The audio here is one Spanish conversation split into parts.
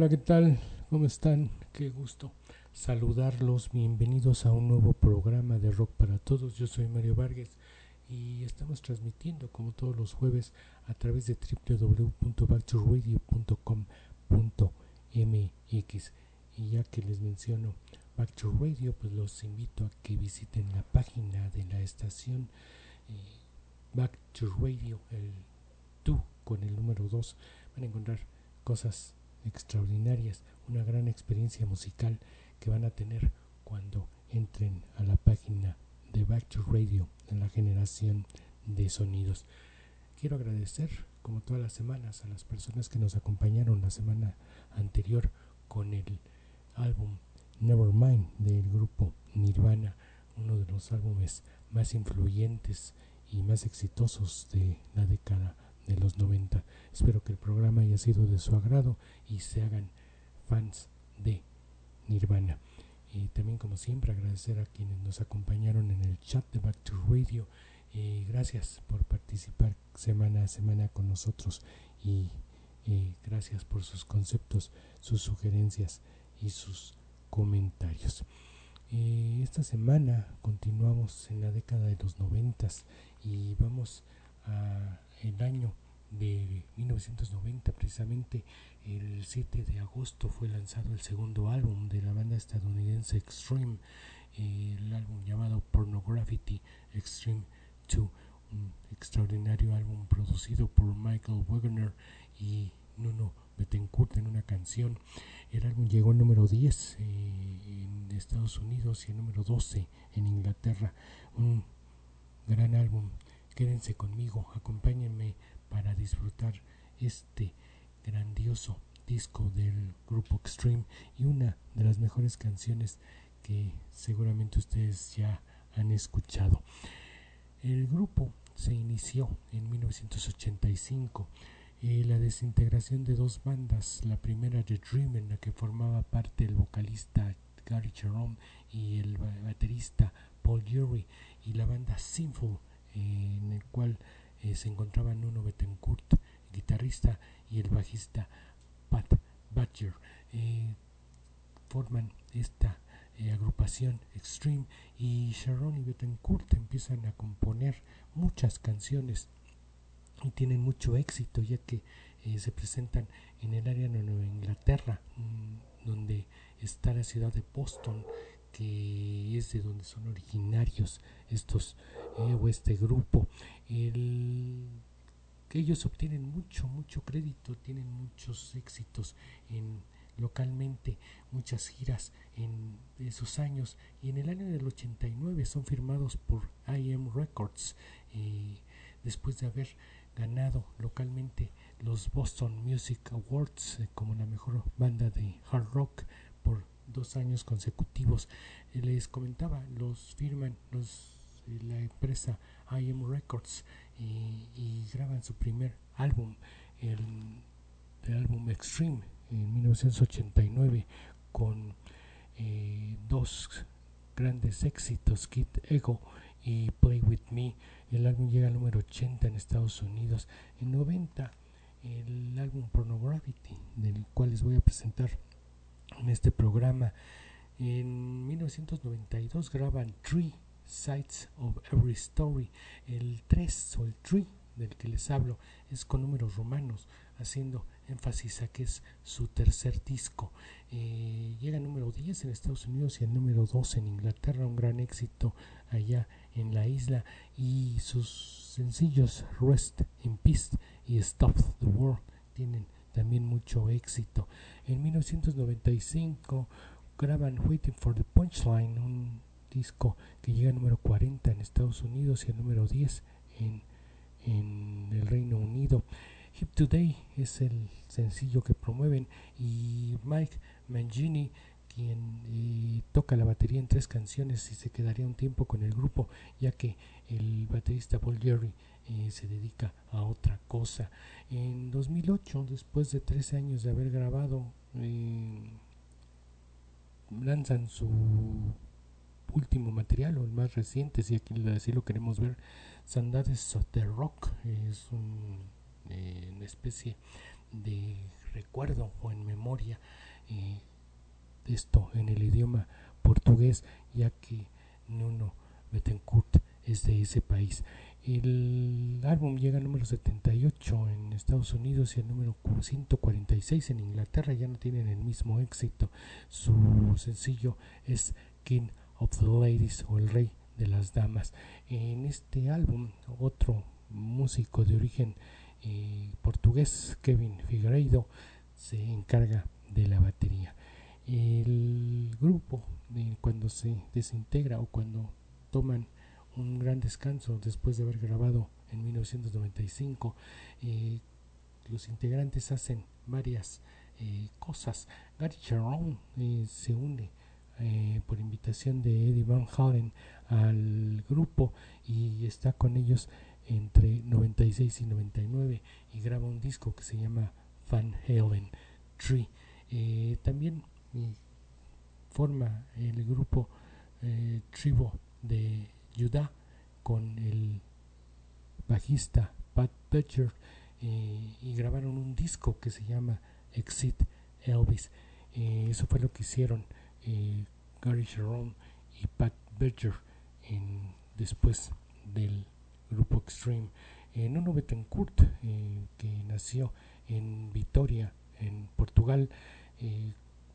Hola, ¿qué tal? ¿Cómo están? Qué gusto saludarlos. Bienvenidos a un nuevo programa de Rock para Todos. Yo soy Mario Vargas y estamos transmitiendo como todos los jueves a través de www.backtoradio.com.mx. Y ya que les menciono Back to Radio, pues los invito a que visiten la página de la estación eh, Back to Radio, el tú con el número 2. Van a encontrar cosas extraordinarias, una gran experiencia musical que van a tener cuando entren a la página de Back to Radio en la generación de sonidos. Quiero agradecer, como todas las semanas, a las personas que nos acompañaron la semana anterior con el álbum Nevermind del grupo Nirvana, uno de los álbumes más influyentes y más exitosos de la década de los 90. Espero que el programa haya sido de su agrado y se hagan fans de Nirvana. Y también como siempre agradecer a quienes nos acompañaron en el chat de Back to Radio. y gracias por participar semana a semana con nosotros y gracias por sus conceptos, sus sugerencias y sus comentarios. esta semana continuamos en la década de los noventas y vamos a el año de 1990, precisamente el 7 de agosto fue lanzado el segundo álbum de la banda estadounidense Extreme, el álbum llamado Pornography Extreme 2, un extraordinario álbum producido por Michael Wagner y Nuno Betancourt en una canción. El álbum llegó al número 10 eh, en Estados Unidos y número 12 en Inglaterra. Un gran álbum Quédense conmigo, acompáñenme para disfrutar este grandioso disco del grupo Extreme y una de las mejores canciones que seguramente ustedes ya han escuchado. El grupo se inició en 1985 y la desintegración de dos bandas, la primera The Dream en la que formaba parte el vocalista Gary Cherone y el baterista Paul Urey y la banda Sinful en el cual eh, se encontraban Nuno Betancourt, guitarrista, y el bajista Pat Butcher. Eh, forman esta eh, agrupación Extreme y Sharon y Betancourt empiezan a componer muchas canciones y tienen mucho éxito ya que se presentan en el área de Nueva Inglaterra mm, donde está la ciudad de Boston que es de donde son originarios estos eh, o este grupo. El, ellos obtienen mucho mucho crédito tienen muchos éxitos en localmente muchas giras en esos años. Y en el año del 89 son firmados por IM Records eh, después de haber ganado localmente los Boston Music Awards eh, como la mejor banda de hard rock por dos años consecutivos. Eh, les comentaba, los firman los, eh, la empresa IM Records y, graban su primer álbum, el, álbum Extreme, en 1989, con eh, dos grandes éxitos, Kid Ego y Play With Me. El álbum llega al número 80 en Estados Unidos. En 90, el álbum Pornography, del cual les voy a presentar en este programa. En 1992 graban Three Sides of Every Story. El 3 o el 3 del que les hablo es con números romanos. haciendo énfasis a que es su tercer disco. Eh, llega número 10 en Estados Unidos y el número 2 en Inglaterra, un gran éxito allá en la isla. Y sus sencillos Rest in Peace y Stop the World tienen también mucho éxito. En 1995 graban Waiting for the Punchline, un disco que llega al número 40 en Estados Unidos y al número 10 en, el Reino Unido. Hip Today es el sencillo que promueven y Mike Mangini quien eh, toca la batería en tres canciones y se quedaría un tiempo con el grupo ya que el baterista Paul Jerry eh, se dedica a otra cosa. En 2008, después de tres años de haber grabado, eh, lanzan su último material o el más reciente, si aquí así lo queremos ver, Sandades of the Rock, es eh, una especie de recuerdo o en memoria de esto en el idioma portugués, ya que Nuno Betancourt es de ese país. El álbum llega al número 78 en Estados Unidos y al número 146 en Inglaterra. Ya no tienen el mismo éxito. Su sencillo es King of the Ladies o El Rey de las Damas. En este álbum, otro músico de origen eh, portugués, Kevin Figueiredo, se encarga de la batería. El grupo, cuando se desintegra o cuando toman un gran descanso después de haber grabado en 1995. Eh, los integrantes hacen varias eh, cosas. Gary Sharon eh, se une por invitación de Eddie Van Halen al grupo y está con ellos entre 96 y 99 y graba un disco que se llama Van Halen 3. también forma el grupo Tribo de Judah con el bajista Pat Butcher eh, y grabaron un disco que se llama Exit Elvis. Eh, eso fue lo que hicieron eh, Gary Sharon y Pat Butcher en, después del grupo Extreme. Nuno Betancourt, que nació en Vitoria, en Portugal,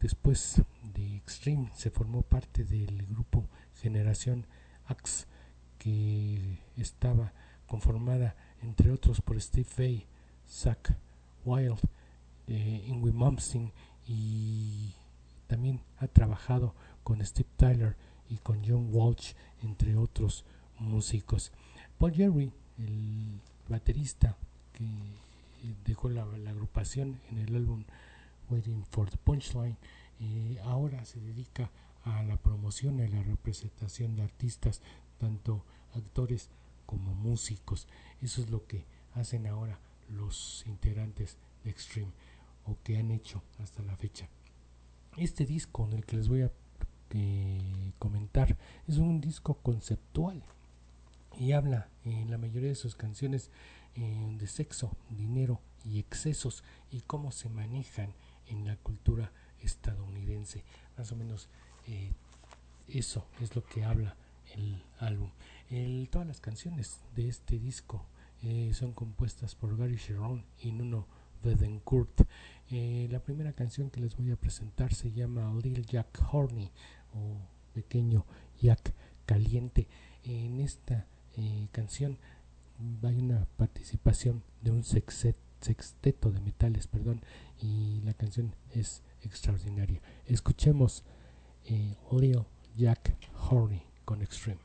después de Extreme se formó parte del grupo Generación Axe que estaba conformada entre otros por Steve Vai, Zach Wild, eh, Ingrid Momsen y también ha trabajado con Steve Tyler y con John Walsh, entre otros músicos. Paul Jerry, el baterista que dejó la, agrupación en el álbum Waiting for the Punchline, eh, ahora se dedica a la promoción y a la representación de artistas, tanto actores como músicos. Eso es lo que hacen ahora los integrantes de Extreme o que han hecho hasta la fecha. Este disco en el que les voy a eh, comentar es un disco conceptual y habla en la mayoría de sus canciones eh, de sexo, dinero y excesos y cómo se manejan en la cultura estadounidense. Más o menos eh, eso es lo que habla el álbum. Todas las canciones de este disco eh, son compuestas por Gary Sharon y Nuno Bedencourt. Eh, la primera canción que les voy a presentar se llama Little Jack Horny o Pequeño Jack Caliente. En esta canción hay una participación de un sexteto de metales, perdón, y la canción es extraordinaria. Escuchemos eh, Lil Jack Horny con Extreme.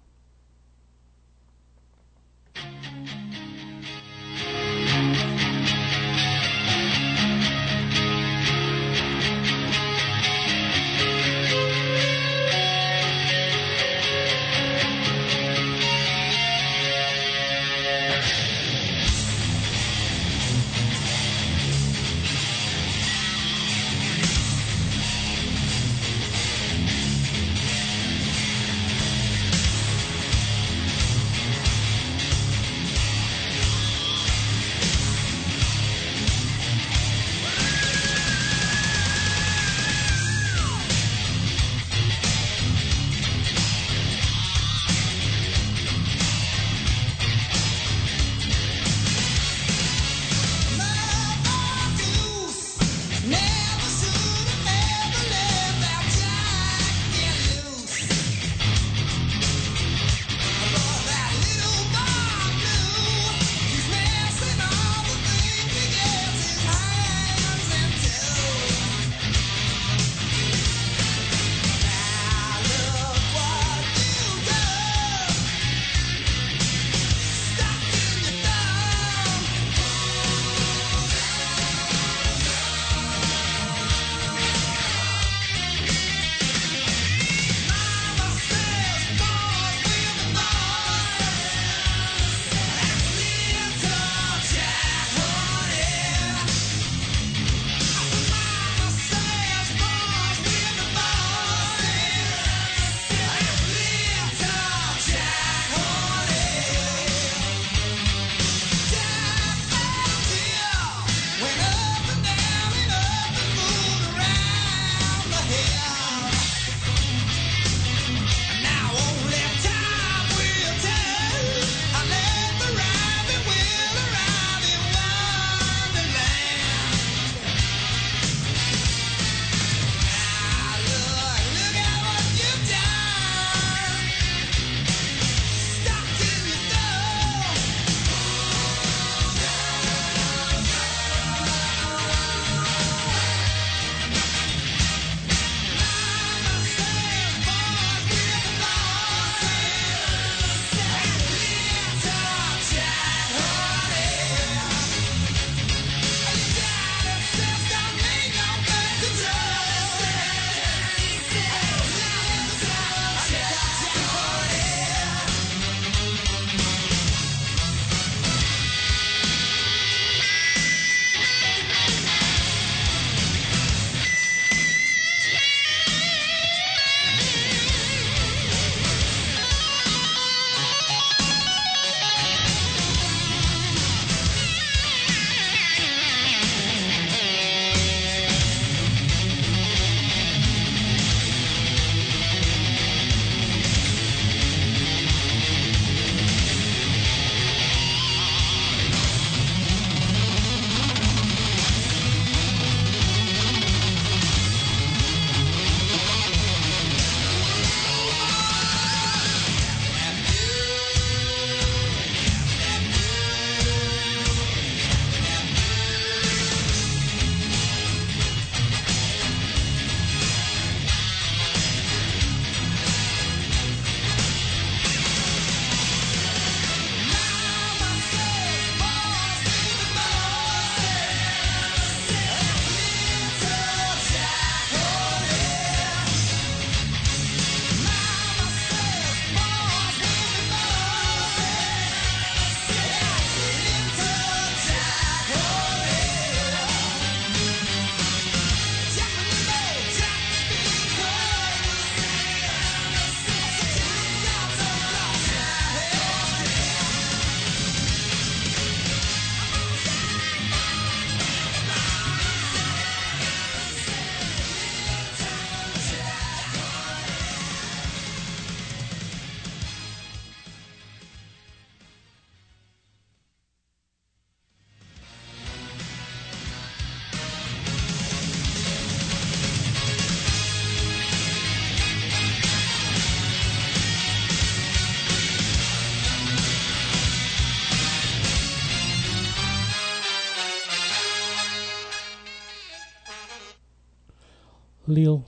Lil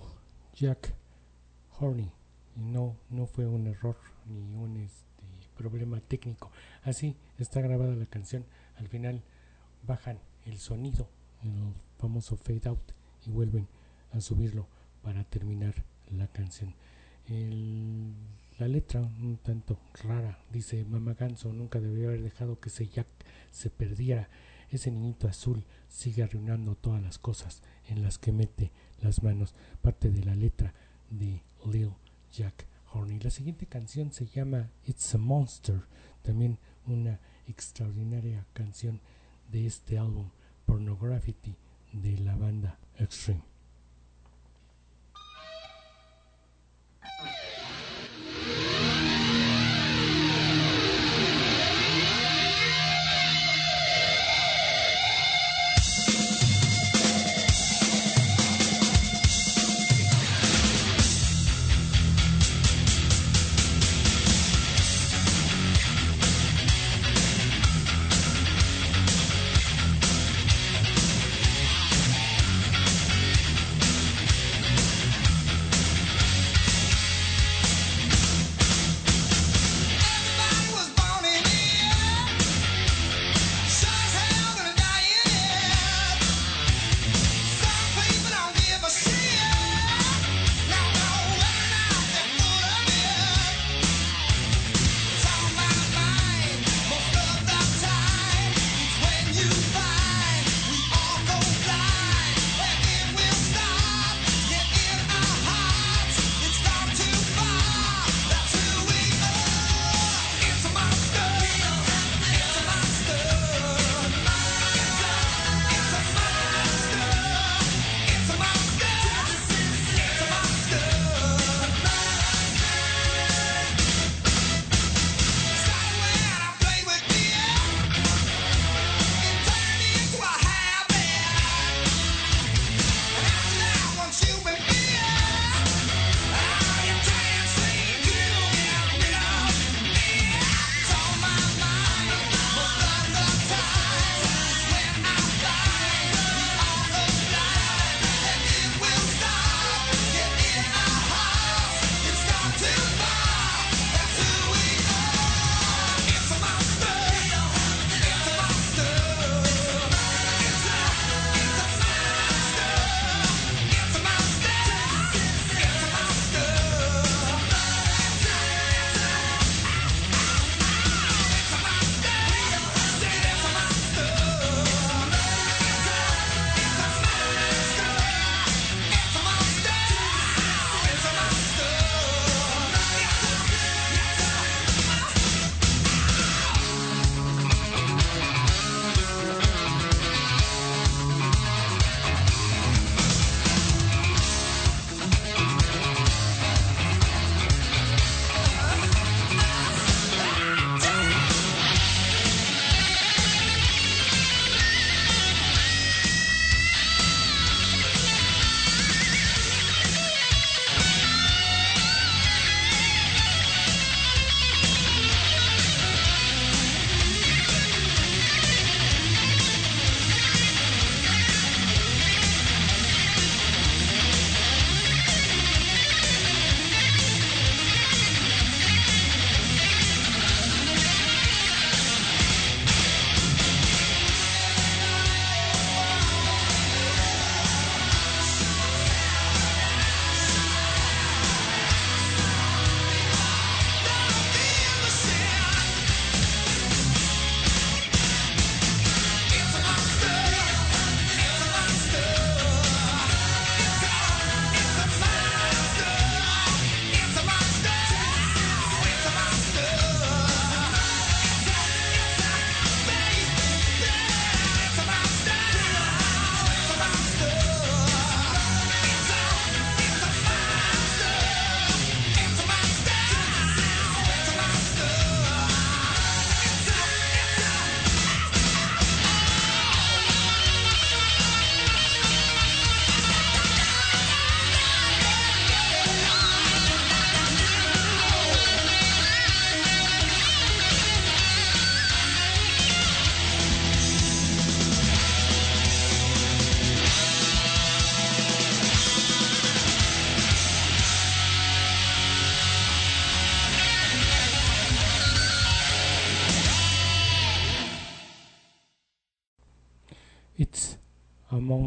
Jack Horny. No, no fue un error ni un este, problema técnico. Así está grabada la canción. Al final bajan el sonido, el famoso fade out, y vuelven a subirlo para terminar la canción. la letra un tanto rara dice Mama Ganso nunca debió haber dejado que ese Jack se perdiera ese niñito azul sigue arruinando todas las cosas en las que mete las manos parte de la letra de Lil Jack Horny. La siguiente canción se llama It's a Monster también una extraordinaria canción de este álbum Pornography de la banda Extreme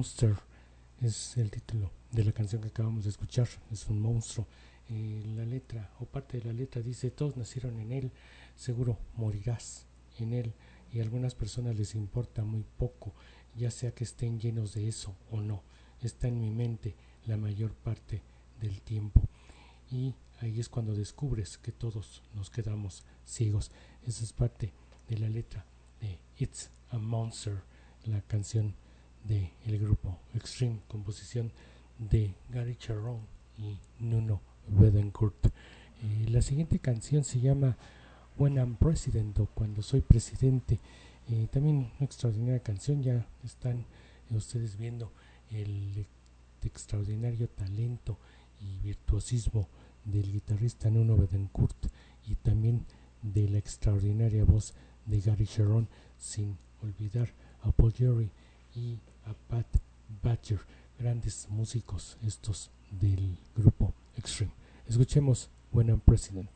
Monster es el título de la canción que acabamos de escuchar. Es un monstruo. Eh, la letra o parte de la letra dice, todos nacieron en él, seguro morirás en él. Y a algunas personas les importa muy poco, ya sea que estén llenos de eso o no. Está en mi mente la mayor parte del tiempo. Y ahí es cuando descubres que todos nos quedamos ciegos. Esa es parte de la letra de It's a Monster, la canción del el grupo Extreme, composición de Gary Charron y Nuno Bedencourt. Eh, la siguiente canción se llama When I'm President o Cuando Soy Presidente. Eh, también una extraordinaria canción, ya están ustedes viendo el extraordinario talento y virtuosismo del guitarrista Nuno Bedencourt y también de la extraordinaria voz de Gary Sharon, sin olvidar a Paul Jerry y a Pat Badger, grandes músicos estos del grupo Extreme. Escuchemos When I'm President.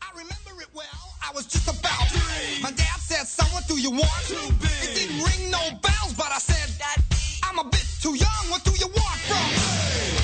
I remember it well, I was just about three. My dad said, "Someone, do you want to be?" It didn't ring no bells, but I said, I'm a bit too young, what do you want from me?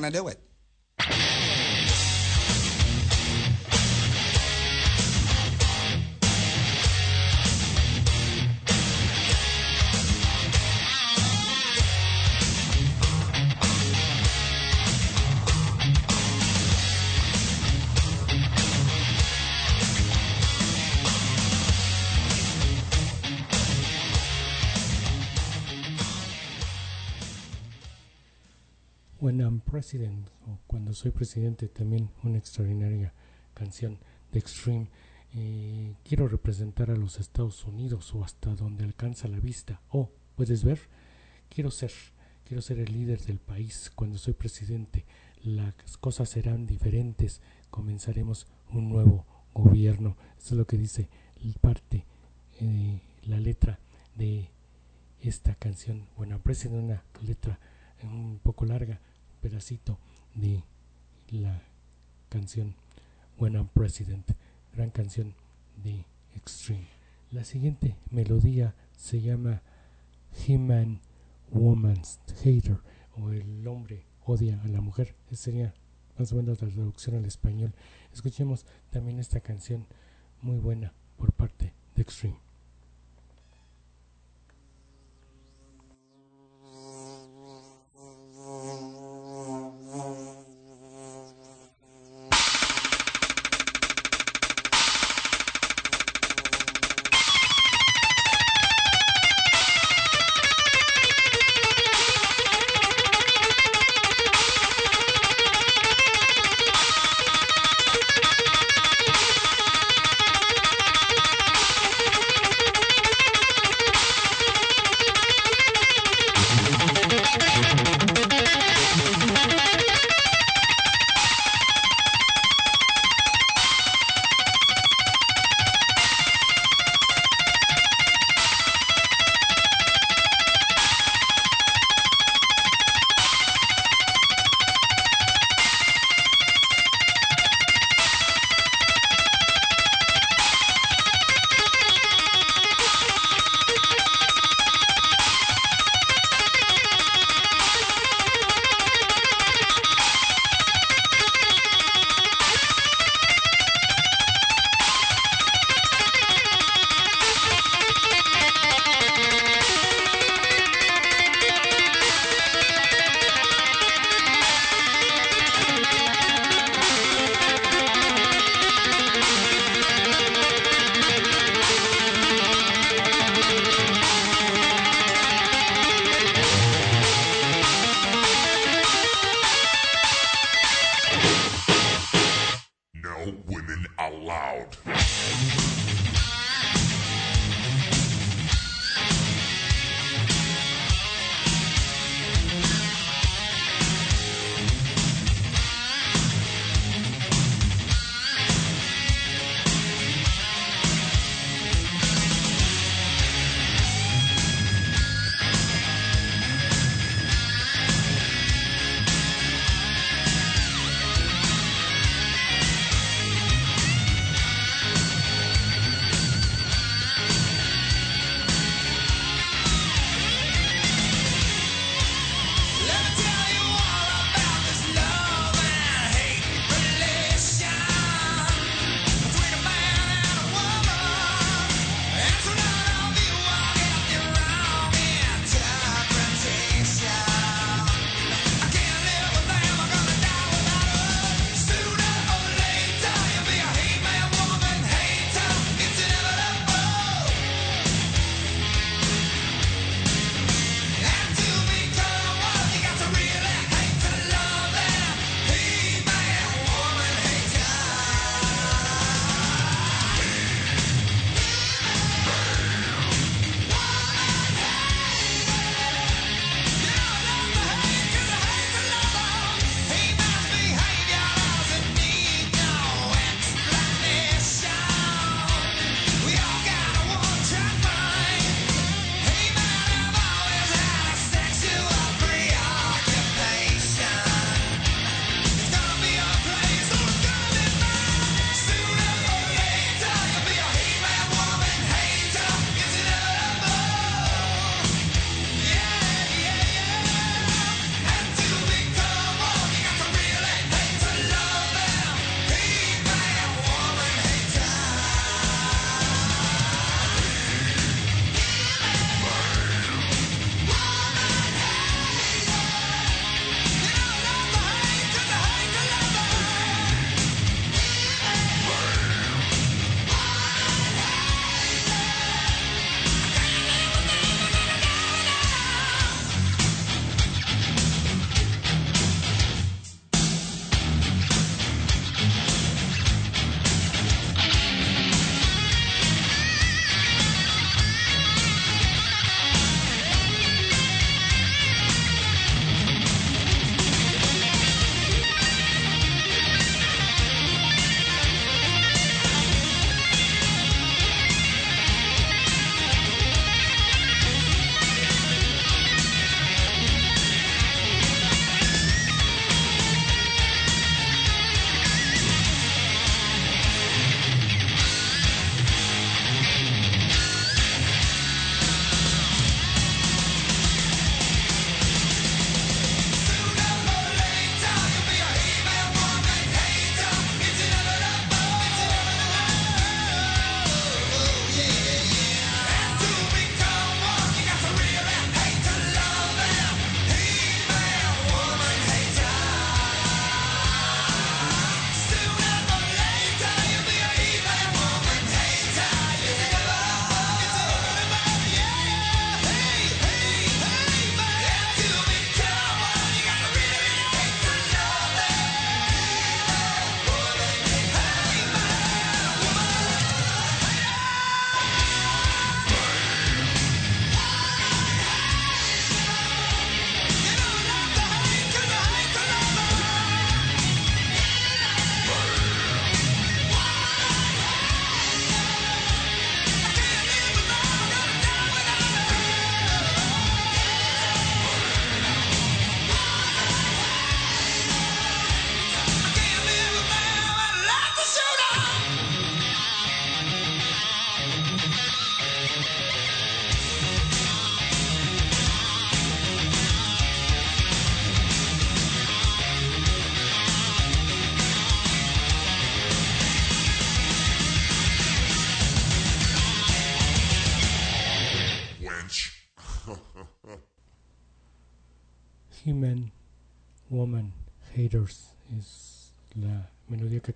Gonna do it. President o Cuando soy presidente, también una extraordinaria canción de Extreme. Eh, quiero representar a los Estados Unidos o hasta donde alcanza la vista. Oh, ¿puedes ver? Quiero ser, quiero ser el líder del país. Cuando soy presidente, las cosas serán diferentes. Comenzaremos un nuevo gobierno. Eso es lo que dice parte, eh, la letra de esta canción. Bueno, aprecio una letra un poco larga, pedacito de la canción When I'm President, gran canción de Extreme. La siguiente melodía se llama Human Woman's Hater o el hombre odia a la mujer. Esa sería más o menos la traducción al español. Escuchemos también esta canción muy buena por parte de Extreme.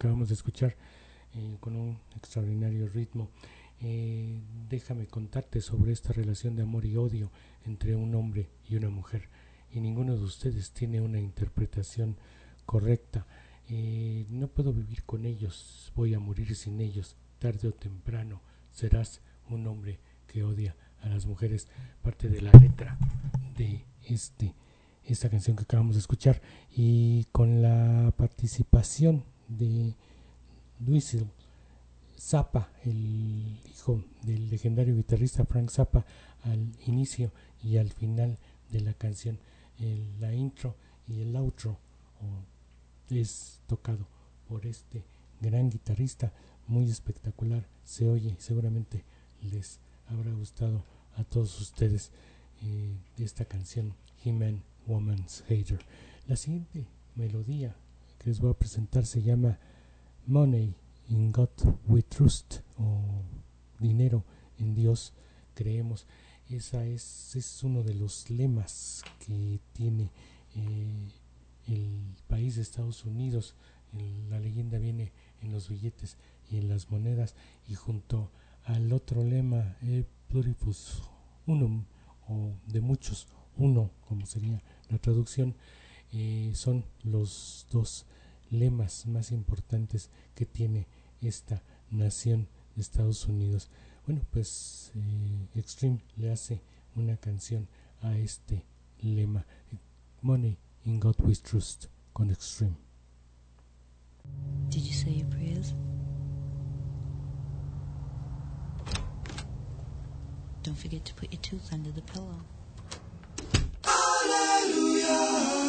Acabamos de escuchar eh, con un extraordinario ritmo. Eh, déjame contarte sobre esta relación de amor y odio entre un hombre y una mujer. Y ninguno de ustedes tiene una interpretación correcta. Eh, no puedo vivir con ellos, voy a morir sin ellos. Tarde o temprano serás un hombre que odia a las mujeres. Parte de la letra de este esta canción que acabamos de escuchar y con la participación de Duisel Zappa, el hijo del legendario guitarrista Frank Zappa, al inicio y al final de la canción. la intro y el outro es tocado por este gran guitarrista, muy espectacular. Se oye, seguramente les habrá gustado a todos ustedes eh, esta canción, He-Man Woman's Hater. La siguiente melodía les voy a presentar se llama Money in God We Trust o Dinero en Dios creemos. Esa es, es uno de los lemas que tiene eh, el país de Estados Unidos. la leyenda viene en los billetes y en las monedas y junto al otro lema, e pluribus unum o de muchos uno, como sería la traducción, eh, son los dos lemas más importantes que tiene esta nación de Estados Unidos. Bueno, pues eh, Extreme le hace una canción a este lema, Money in God We Trust, con Extreme. Did you say your prayers? Don't forget to put your tooth under the pillow. Money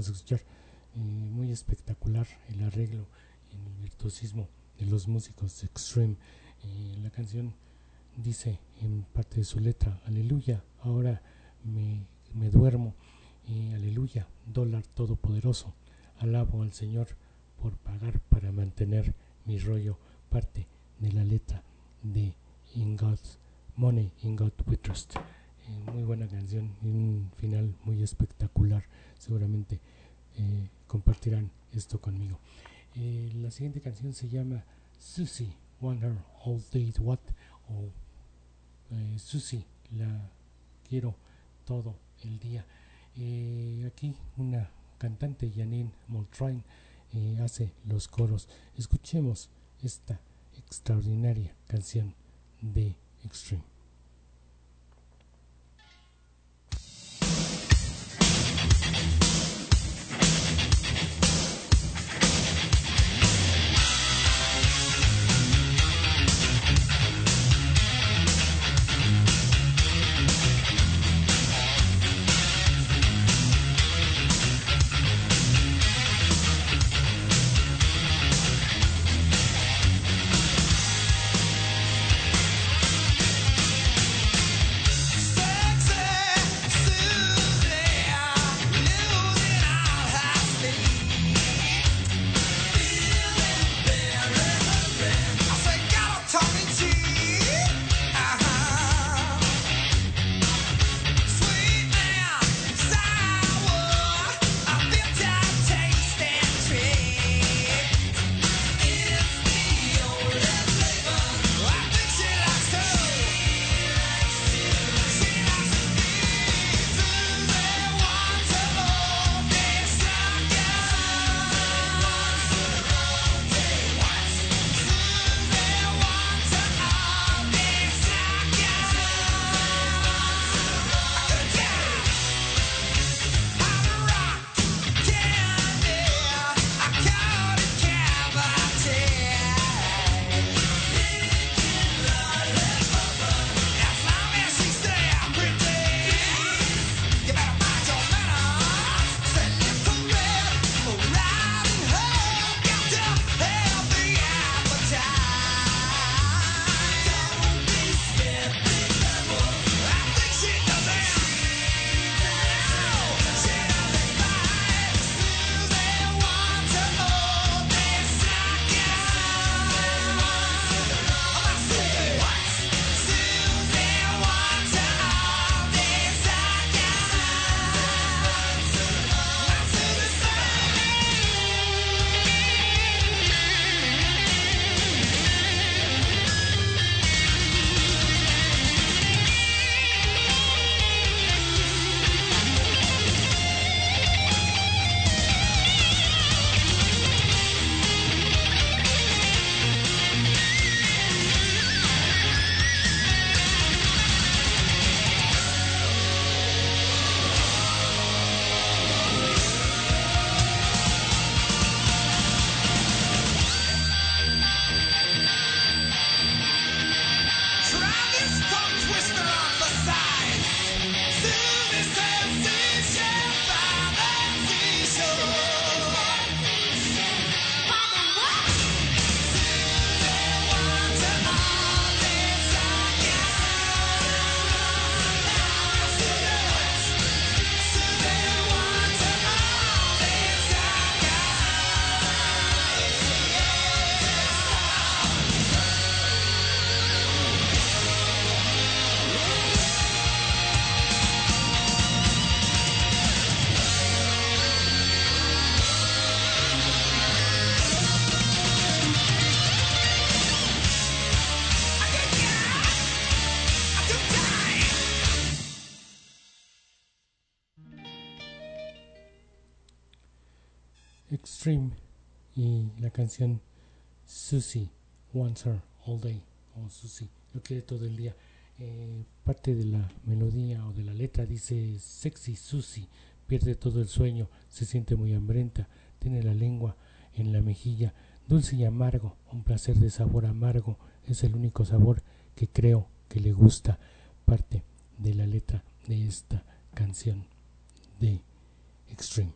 escuchar. Eh, muy espectacular el arreglo y el virtuosismo de los músicos Extreme. Eh, la canción dice en parte de su letra, aleluya, ahora me, me duermo, y aleluya, dólar todopoderoso, alabo al Señor por pagar para mantener mi rollo, parte de la letra de In God's Money, In God We Trust. Eh, muy buena canción y un final muy espectacular. Seguramente eh, compartirán esto conmigo. Eh, la siguiente canción se llama Susie, Wonder All Day What o Susie, la quiero todo el día. aquí una cantante, Janine Moltrain, hace los coros. Escuchemos esta extraordinaria canción de Extreme. Canción Susie Wants Her All Day o Susie lo quiere todo el día. Eh, parte de la melodía o de la letra dice sexy Susie pierde todo el sueño, se siente muy hambrienta, tiene la lengua en la mejilla, dulce y amargo, un placer de sabor amargo, es el único sabor que creo que le gusta. Parte de la letra de esta canción de Extreme.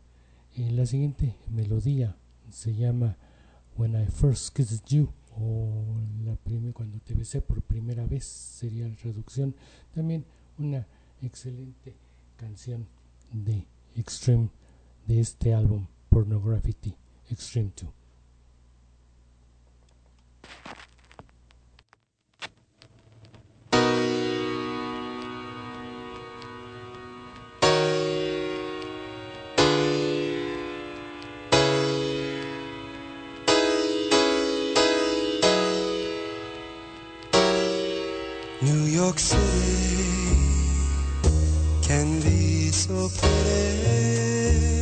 Eh, la siguiente melodía se llama When I First Kissed You o la cuando te besé por primera vez sería la traducción. También una excelente canción de Extreme de este álbum Pornography Extreme 2. York City can be so pretty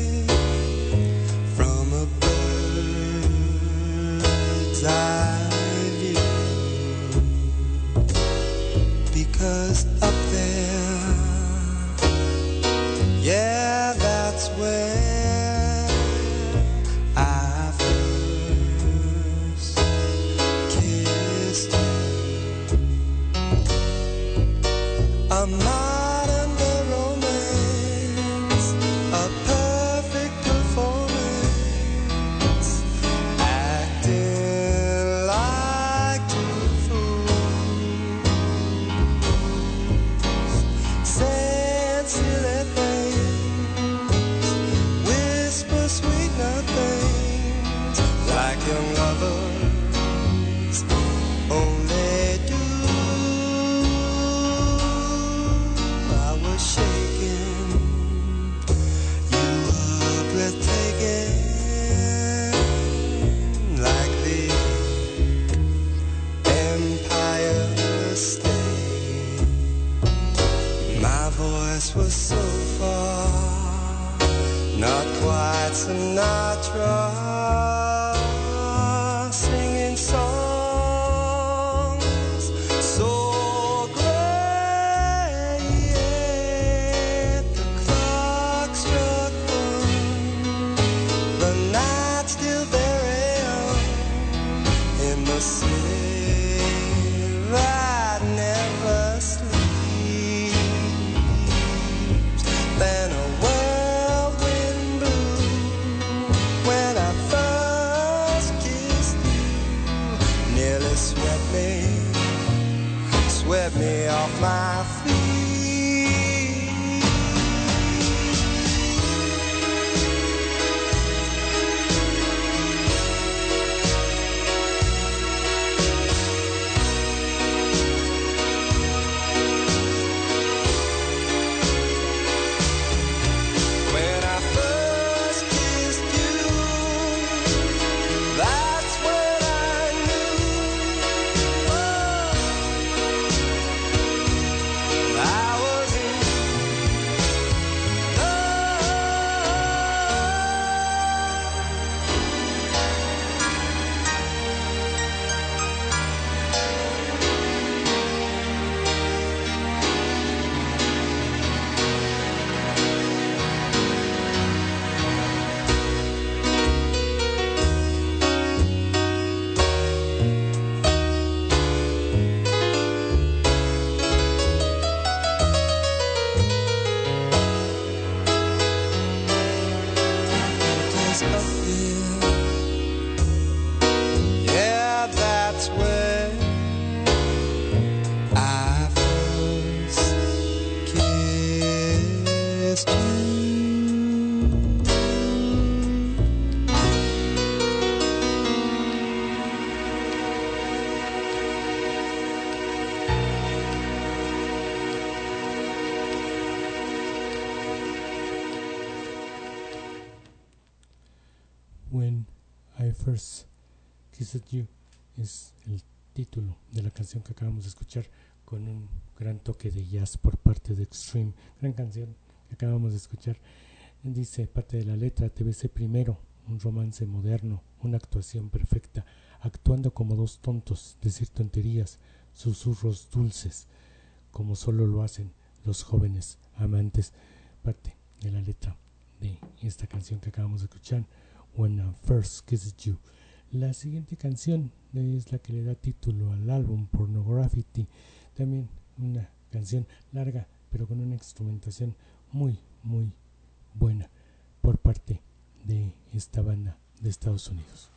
canción que acabamos de escuchar con un gran toque de jazz por parte de Extreme. Gran canción que acabamos de escuchar. Dice parte de la letra, te besé primero, un romance moderno, una actuación perfecta, actuando como dos tontos, decir tonterías, susurros dulces, como solo lo hacen los jóvenes amantes. Parte de la letra de esta canción que acabamos de escuchar, When I First Kissed You. La siguiente canción es la que le da título al álbum Pornography. También una canción larga, pero con una instrumentación muy, muy buena por parte de esta banda de Estados Unidos.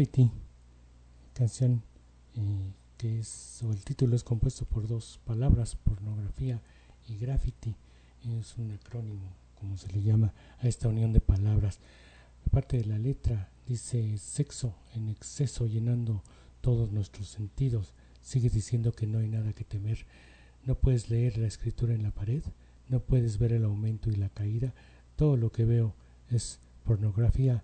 Pornography, canción eh, que es, o el título es compuesto por dos palabras, pornografía y graffiti, es un acrónimo, como se le llama a esta unión de palabras. Parte de la letra dice sexo en exceso llenando todos nuestros sentidos. Sigue diciendo que no hay nada que temer. No puedes leer la escritura en la pared, no puedes ver el aumento y la caída. Todo lo que veo es pornografía,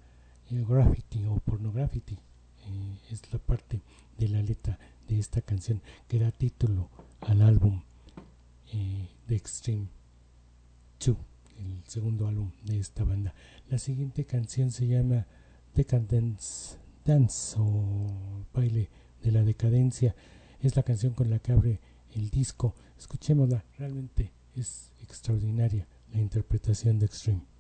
eh, graffiti o pornografity. Eh, es la parte de la letra de esta canción que da título al álbum eh, de Extreme 2, el segundo álbum de esta banda. La siguiente canción se llama Decadence Dance o baile de la decadencia. Es la canción con la que abre el disco. Escuchémosla, realmente es extraordinaria la interpretación de Extreme.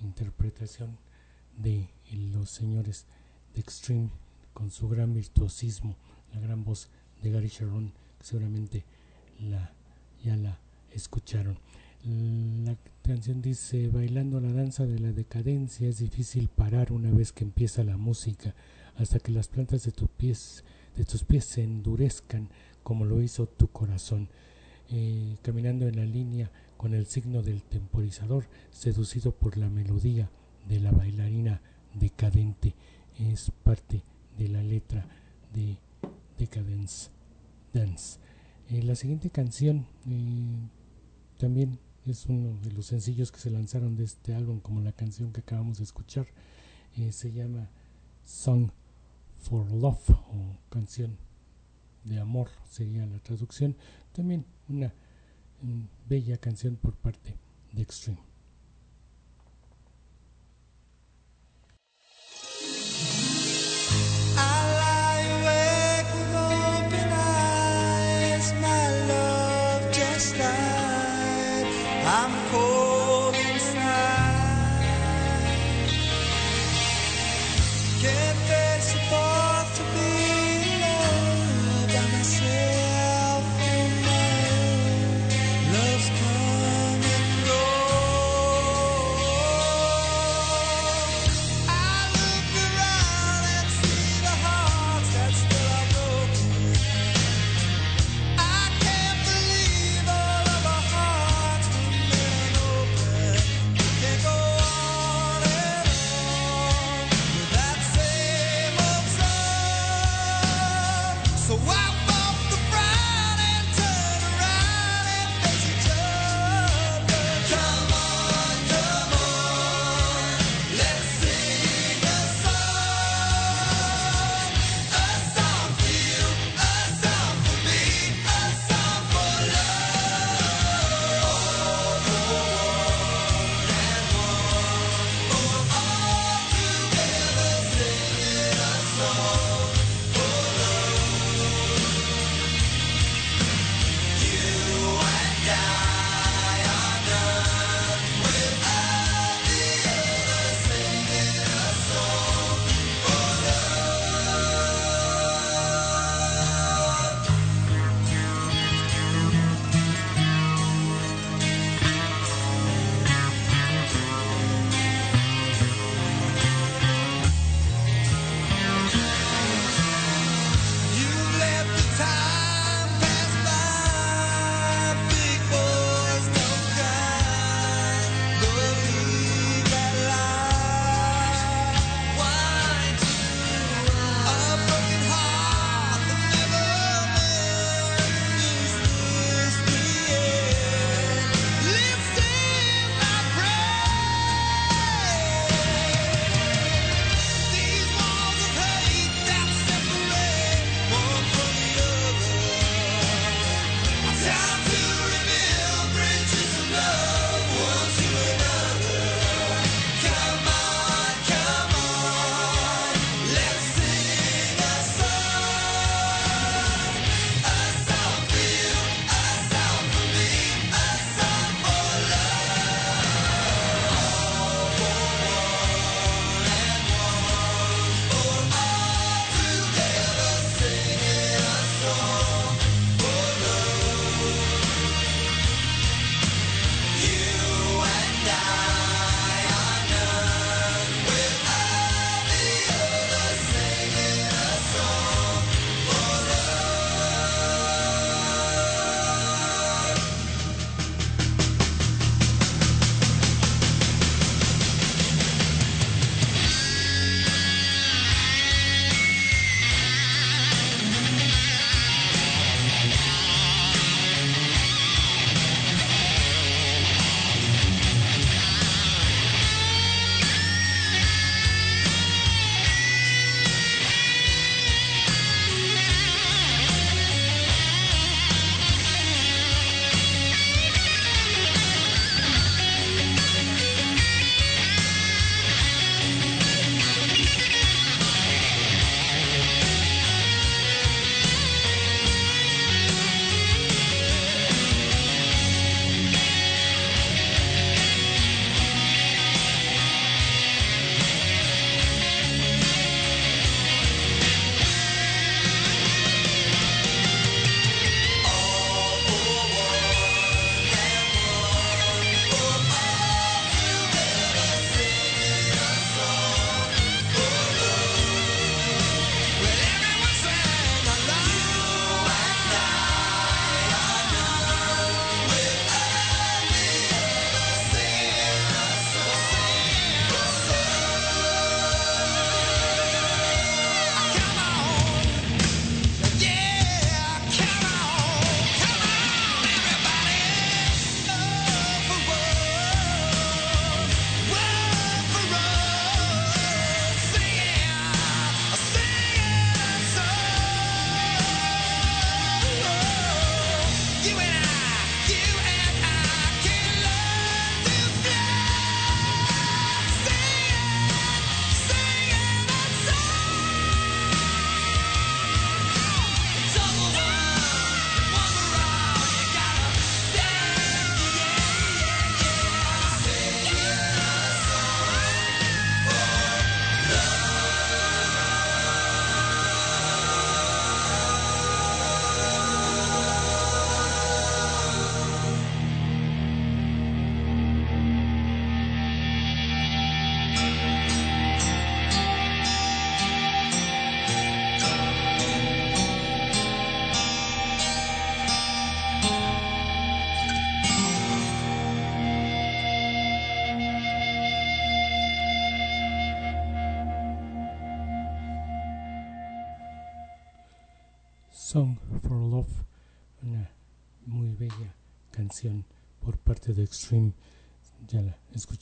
Interpretación de los señores de Extreme con su gran virtuosismo, la gran voz de Gary Sharon, seguramente la, ya la escucharon. La canción dice, bailando la danza de la decadencia es difícil parar una vez que empieza la música, hasta que las plantas de, tus pies, de tus pies se endurezcan como lo hizo tu corazón. Eh, caminando en la línea con el signo del temporizador, seducido por la melodía de la bailarina decadente. Es parte de la letra de Decadence Dance. Eh, la siguiente canción eh, también es uno de los sencillos que se lanzaron de este álbum, como la canción que acabamos de escuchar. se llama Song for Love o canción de amor sería la traducción. También una bella canción por parte de Extreme.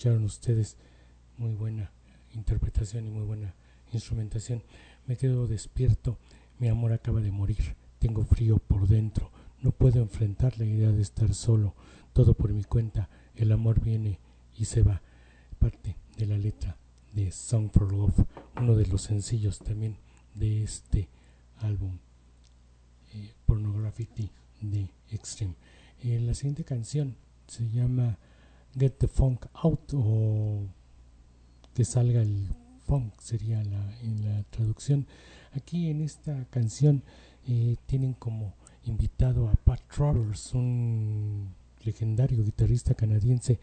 Escucharon ustedes, muy buena interpretación y muy buena instrumentación. Me quedo despierto, mi amor acaba de morir, tengo frío por dentro, no puedo enfrentar la idea de estar solo, todo por mi cuenta, el amor viene y se va. Parte de la letra de Song for Love, uno de los sencillos también de este álbum eh, Pornography de Extreme. Eh, la siguiente canción se llama Get the Funk Out o que salga el funk sería la, en la traducción. Aquí en esta canción eh, tienen como invitado a Pat Travers, un legendario guitarrista canadiense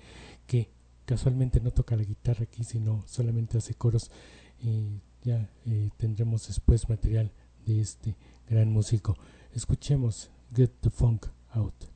que casualmente no toca la guitarra aquí, sino solamente hace coros. Ya eh, tendremos después material de este gran músico. Escuchemos Get the Funk Out.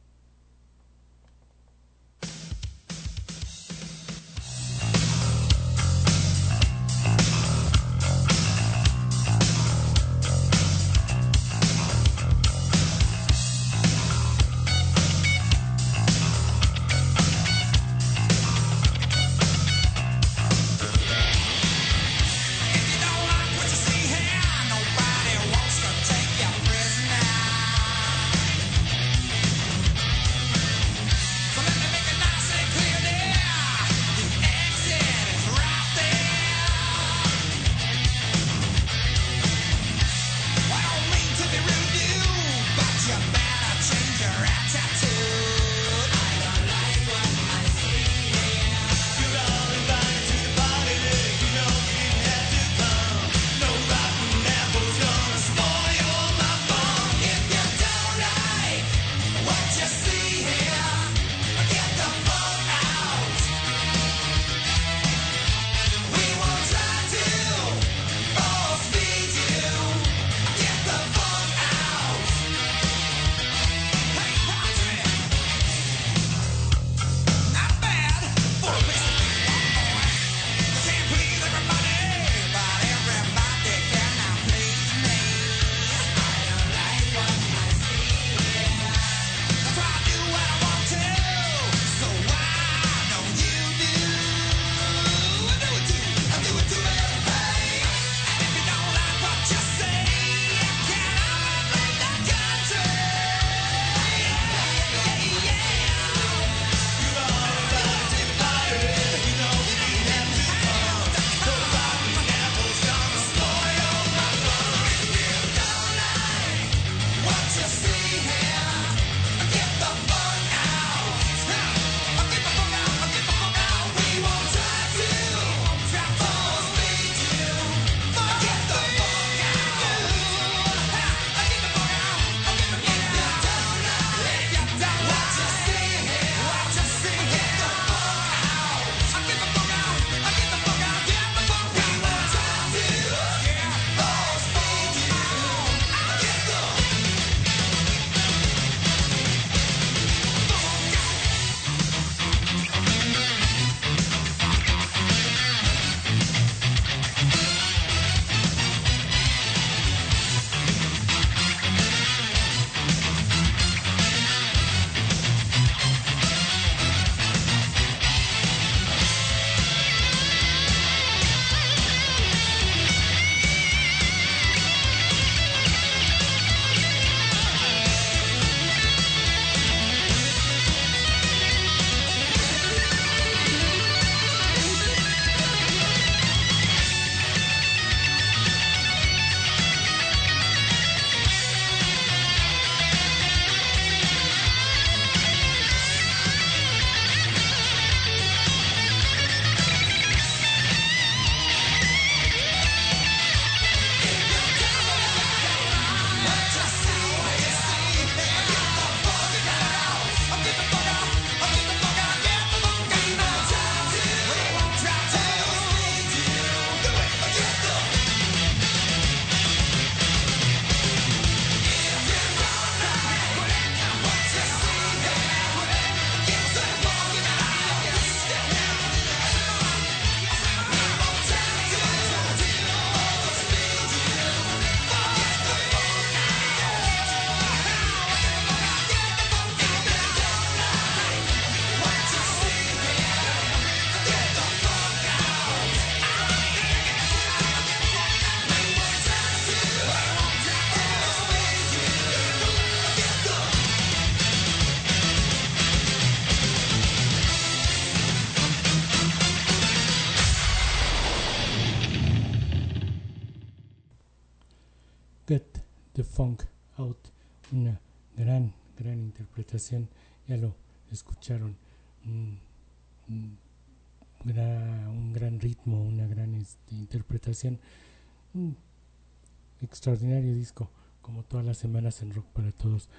Extraordinario disco, como todas las semanas en Rock para Todos.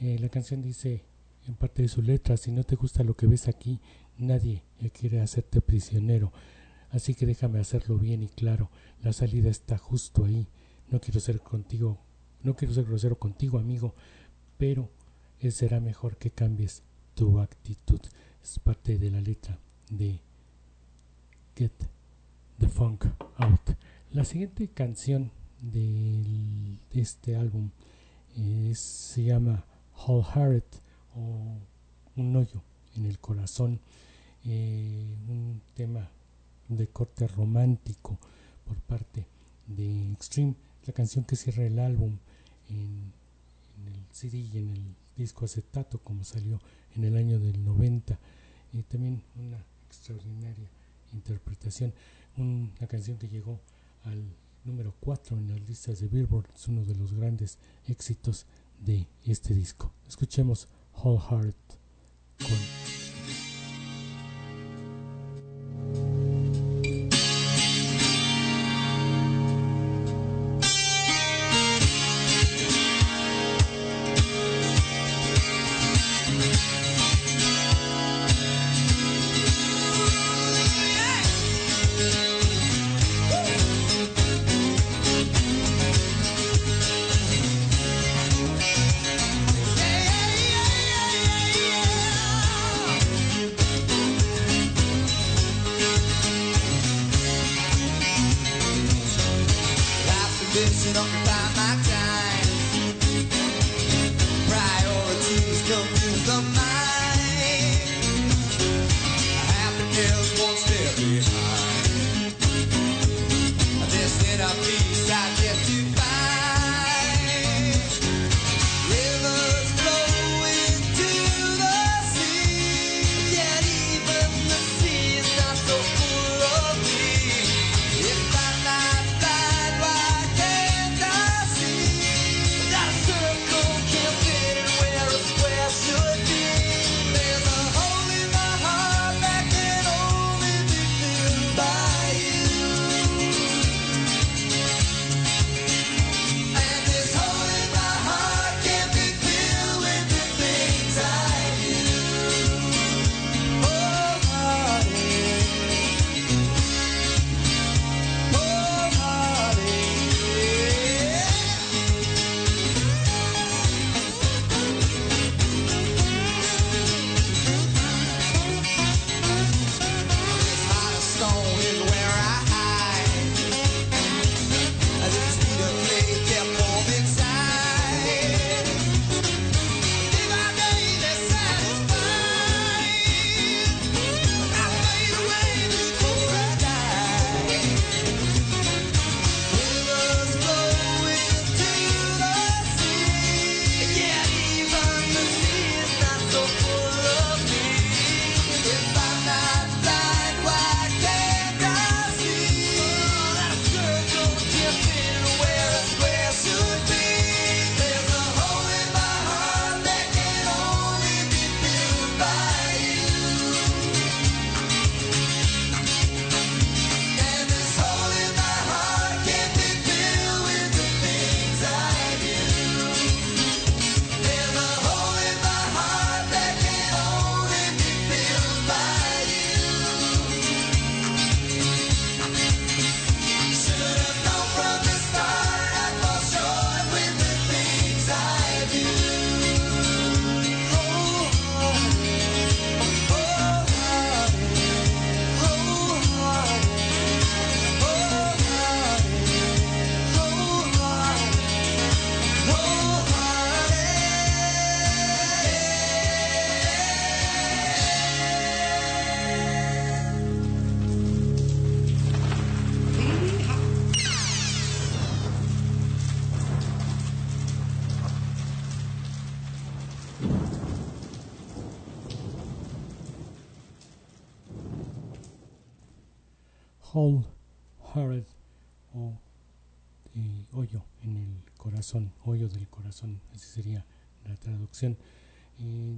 Eh, la canción dice en parte de su letra, si no te gusta lo que ves aquí, nadie quiere hacerte prisionero. Así que déjame hacerlo bien y claro, la salida está justo ahí. No quiero ser contigo, no quiero ser grosero contigo, amigo, pero será mejor que cambies tu actitud. Es parte de la letra de Get the Funk Out. La siguiente canción de este álbum. Eh, se llama Whole Heart o Un hoyo en el corazón, eh, un tema de corte romántico por parte de Extreme, la canción que cierra el álbum en, el CD y en el disco acetato como salió en el año del 90 y también una extraordinaria interpretación, una canción que llegó al número 4 en las listas de Billboard, es uno de los grandes éxitos de este disco. Escuchemos Whole Heart con Hole Heart o hoyo en el corazón, hoyo del corazón, así sería la traducción.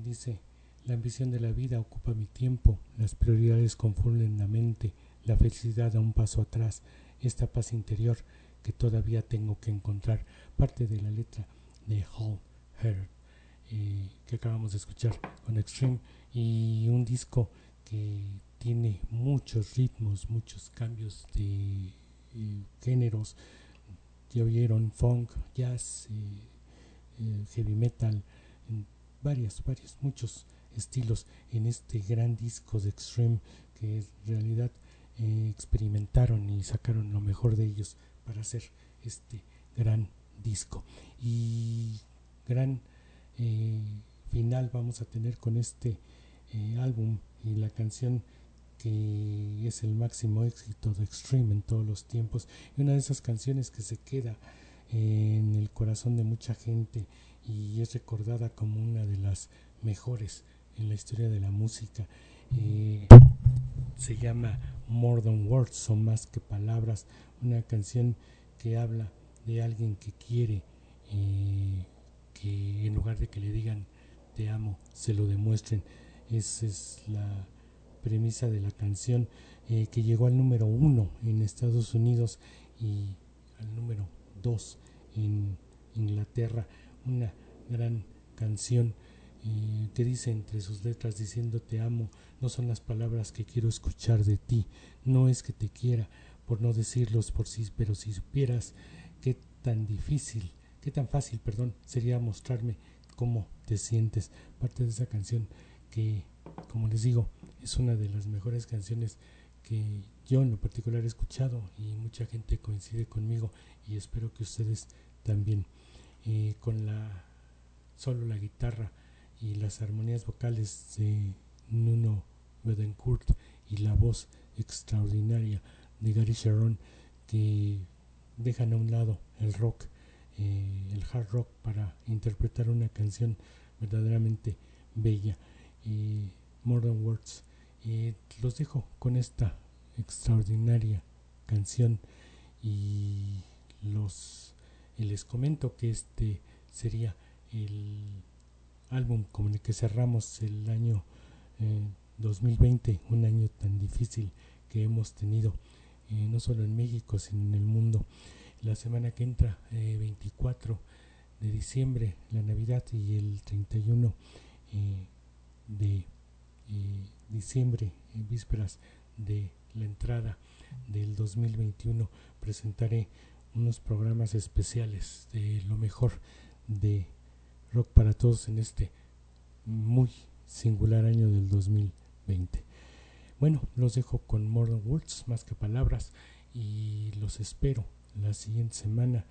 Dice, la ambición de la vida ocupa mi tiempo, las prioridades confunden la mente, la felicidad da un paso atrás, esta paz interior que todavía tengo que encontrar, parte de la letra de Hall Heart eh, que acabamos de escuchar con Extreme y un disco que tiene muchos ritmos, muchos cambios de eh, géneros. Ya oyeron funk, jazz, eh, heavy metal, varios, varios, muchos estilos en este gran disco de Extreme que en realidad experimentaron y sacaron lo mejor de ellos para hacer este gran disco y gran eh, final vamos a tener con este eh, álbum y la canción que es el máximo éxito de Extreme en todos los tiempos y una de esas canciones que se queda en el corazón de mucha gente y es recordada como una de las mejores en la historia de la música eh, se llama More Than Words son más que palabras una canción que habla de alguien que quiere que en lugar de que le digan te amo, se lo demuestren. Esa es la premisa de la canción eh, que llegó al número uno en Estados Unidos y al número dos en Inglaterra. Una gran canción eh, que dice entre sus letras diciendo te amo, no son las palabras que quiero escuchar de ti, no es que te quiera por no decirlos por sí, pero si supieras qué tan difícil qué tan fácil, perdón, sería mostrarme cómo te sientes. Parte de esa canción que, como les digo, es una de las mejores canciones que yo en lo particular he escuchado y mucha gente coincide conmigo y espero que ustedes también. Eh, con la solo la guitarra y las armonías vocales de Nuno Bedencourt y la voz extraordinaria de Gary Sharon que dejan a un lado el rock eh, el hard rock para interpretar una canción verdaderamente bella. Y Modern Words. y los dejo con esta extraordinaria canción y los les comento que este sería el álbum con el que cerramos el año 2020, eh, un año tan difícil que hemos tenido eh, no solo en México sino en el mundo la semana que entra, 24 eh, de diciembre, la Navidad y el 31 eh, de eh, diciembre, en vísperas de la entrada del 2021, presentaré unos programas especiales de lo mejor de Rock para Todos en este muy singular año del 2020. Bueno, los dejo con Modern Words, más que palabras, y los espero la siguiente semana,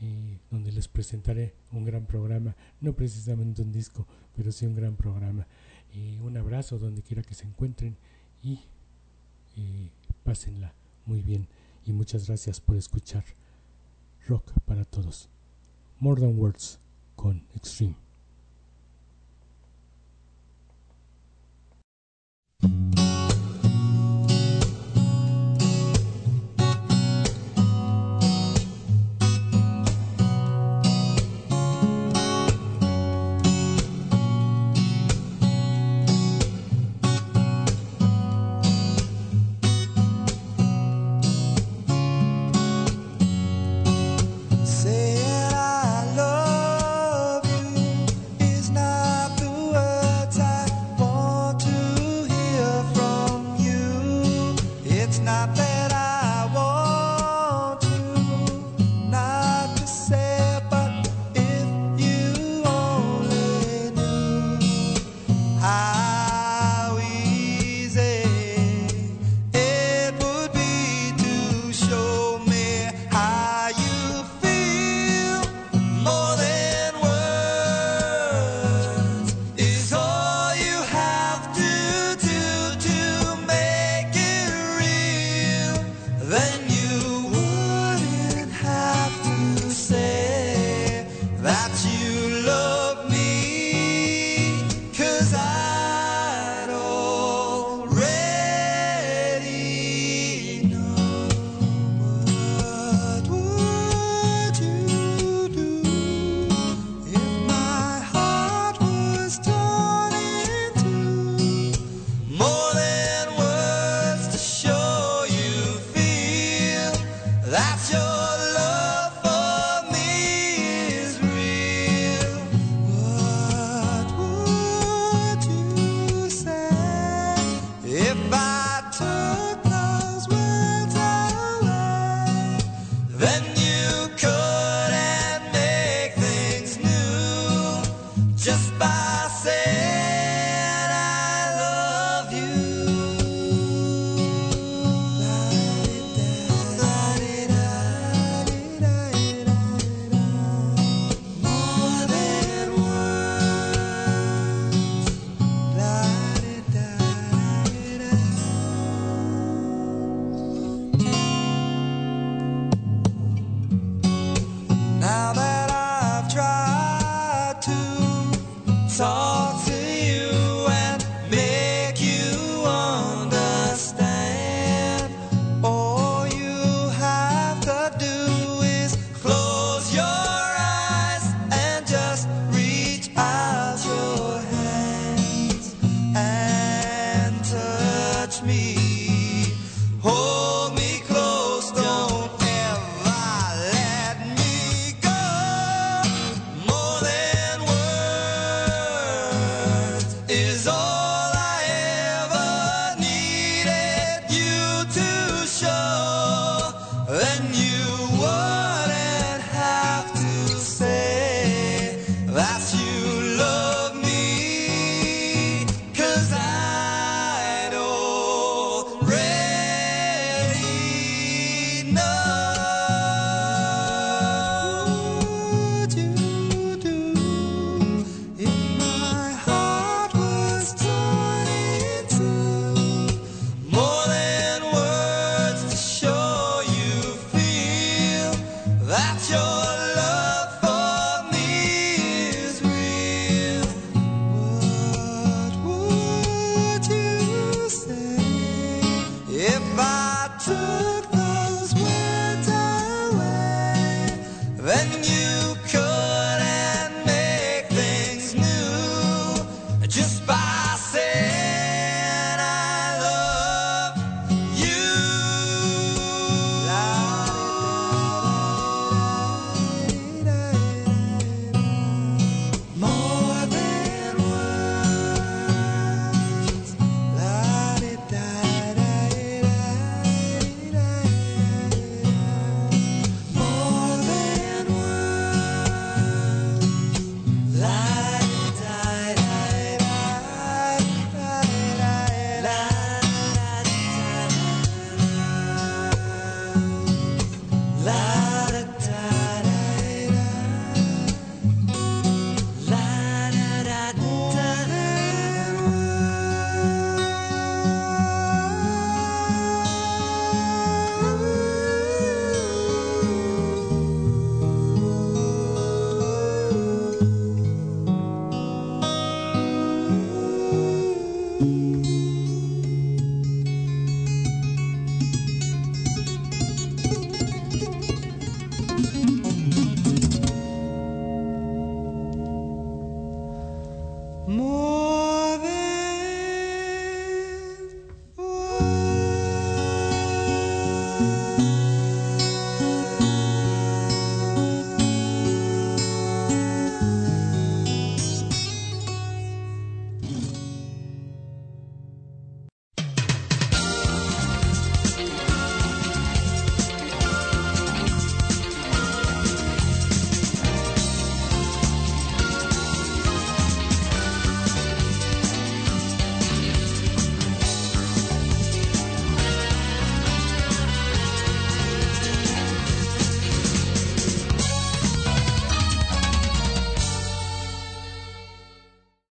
eh, donde les presentaré un gran programa, no precisamente un disco, pero sí un gran programa. Eh, un abrazo donde quiera que se encuentren y eh, pásenla muy bien. Y muchas gracias por escuchar Rock para Todos. More Than Words con Extreme. last year.